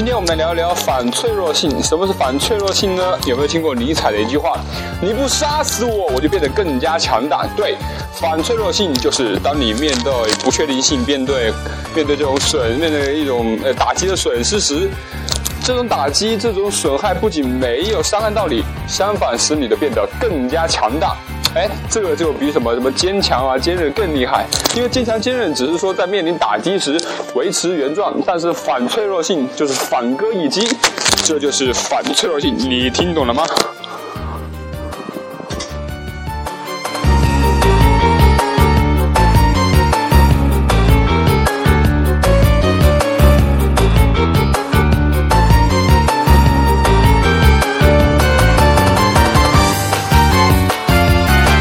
今天我们来聊一聊反脆弱性。什么是反脆弱性呢？有没有听过尼采的一句话？你不杀死我，我就变得更加强大。对，反脆弱性就是当你面对不确定性，面对面对这种损，面对一种呃打击的损失时，这种打击、这种损害不仅没有伤害到你，相反使你的变得更加强大。哎，这个就比什么什么坚强啊、坚韧更厉害。因为坚强坚韧只是说在面临打击时维持原状，但是反脆弱性就是反戈一击，这就是反脆弱性。你听懂了吗？